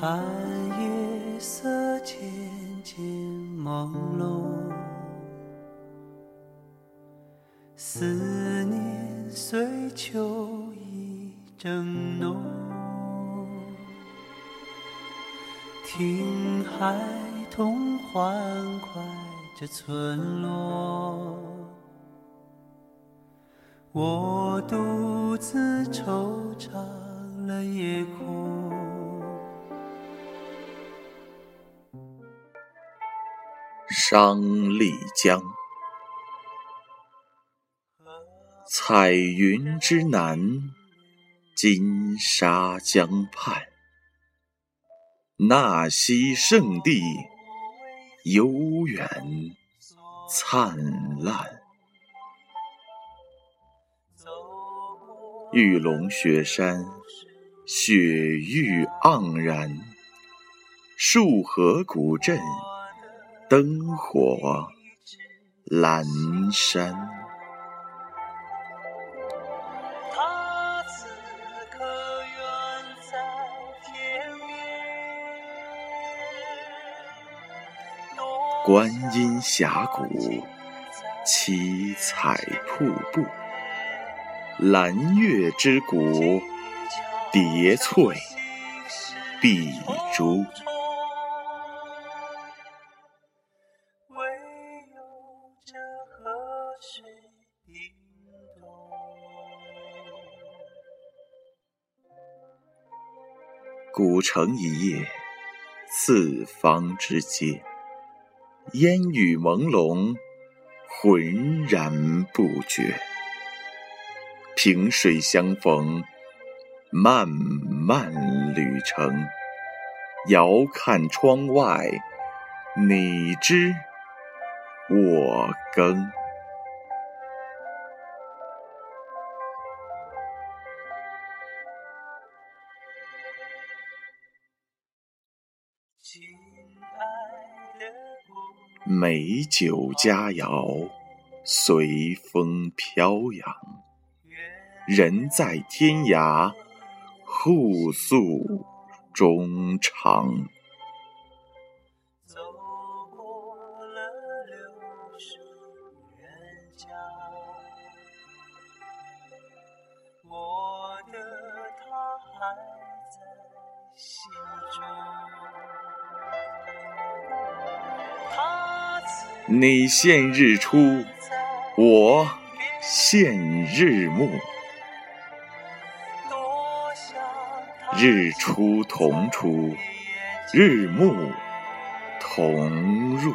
看夜色渐渐朦胧，思念随秋意正浓。听孩童欢快着村落，我独自惆怅了夜空。张丽江，彩云之南，金沙江畔，纳西圣地，悠远灿烂。玉龙雪山，雪域盎然，束河古镇。灯火阑珊。观音峡谷，七彩瀑布，蓝月之谷，叠翠碧珠。古城一夜，四方之街，烟雨朦胧，浑然不觉。萍水相逢，漫漫旅程，遥看窗外，你知我更。美酒佳肴随风飘扬，人在天涯互诉衷肠。你现日出，我现日暮。日出同出，日暮同入。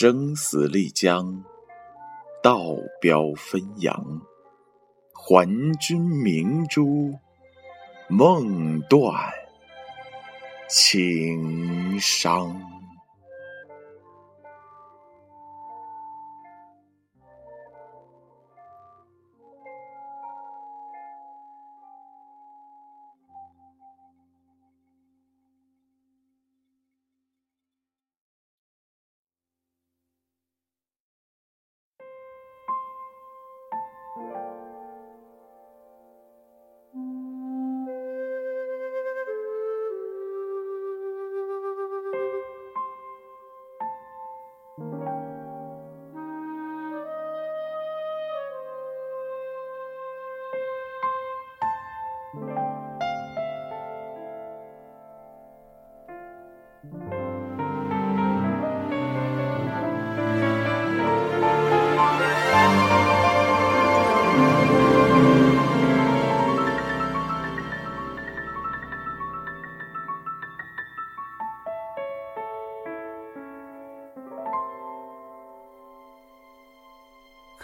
生死丽江，道标纷扬，还君明珠，梦断情伤。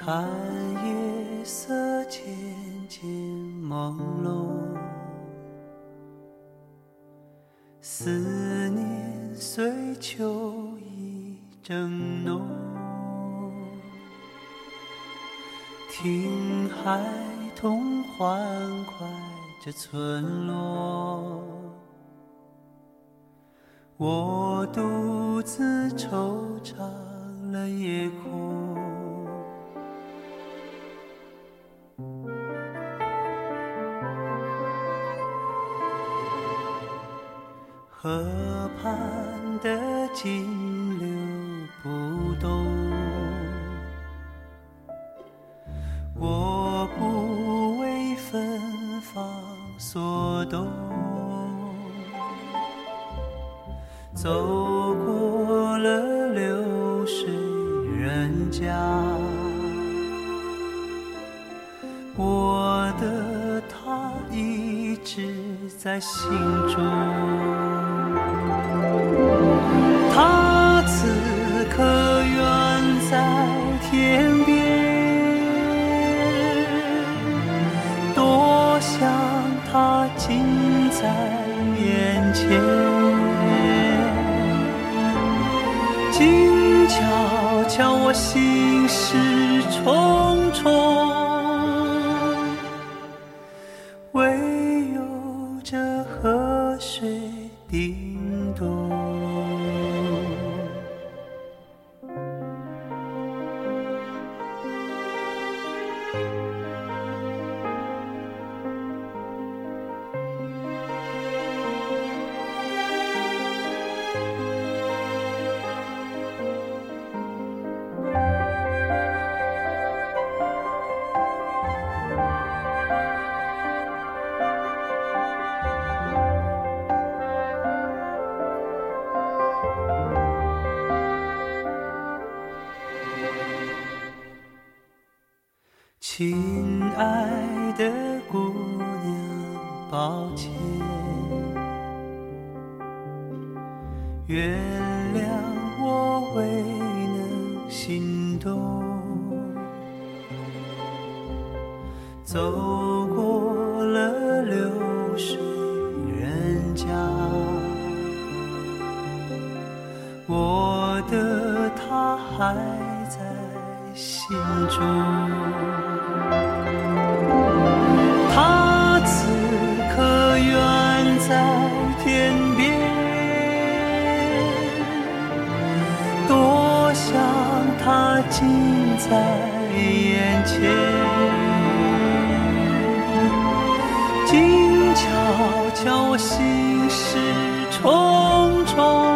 看夜色渐渐朦胧，思念随秋意。正浓。听孩童欢快着村落，我独自惆怅了夜空。所动。走过了流水人家，我的他一直在心中。他此刻近在眼前静悄悄我心事重重唯有这河水叮咚亲爱的姑娘，抱歉，原谅我未能心动。走过了流水人家，我的他还在心中。天边，多想它近在眼前，静悄悄，我心事重重。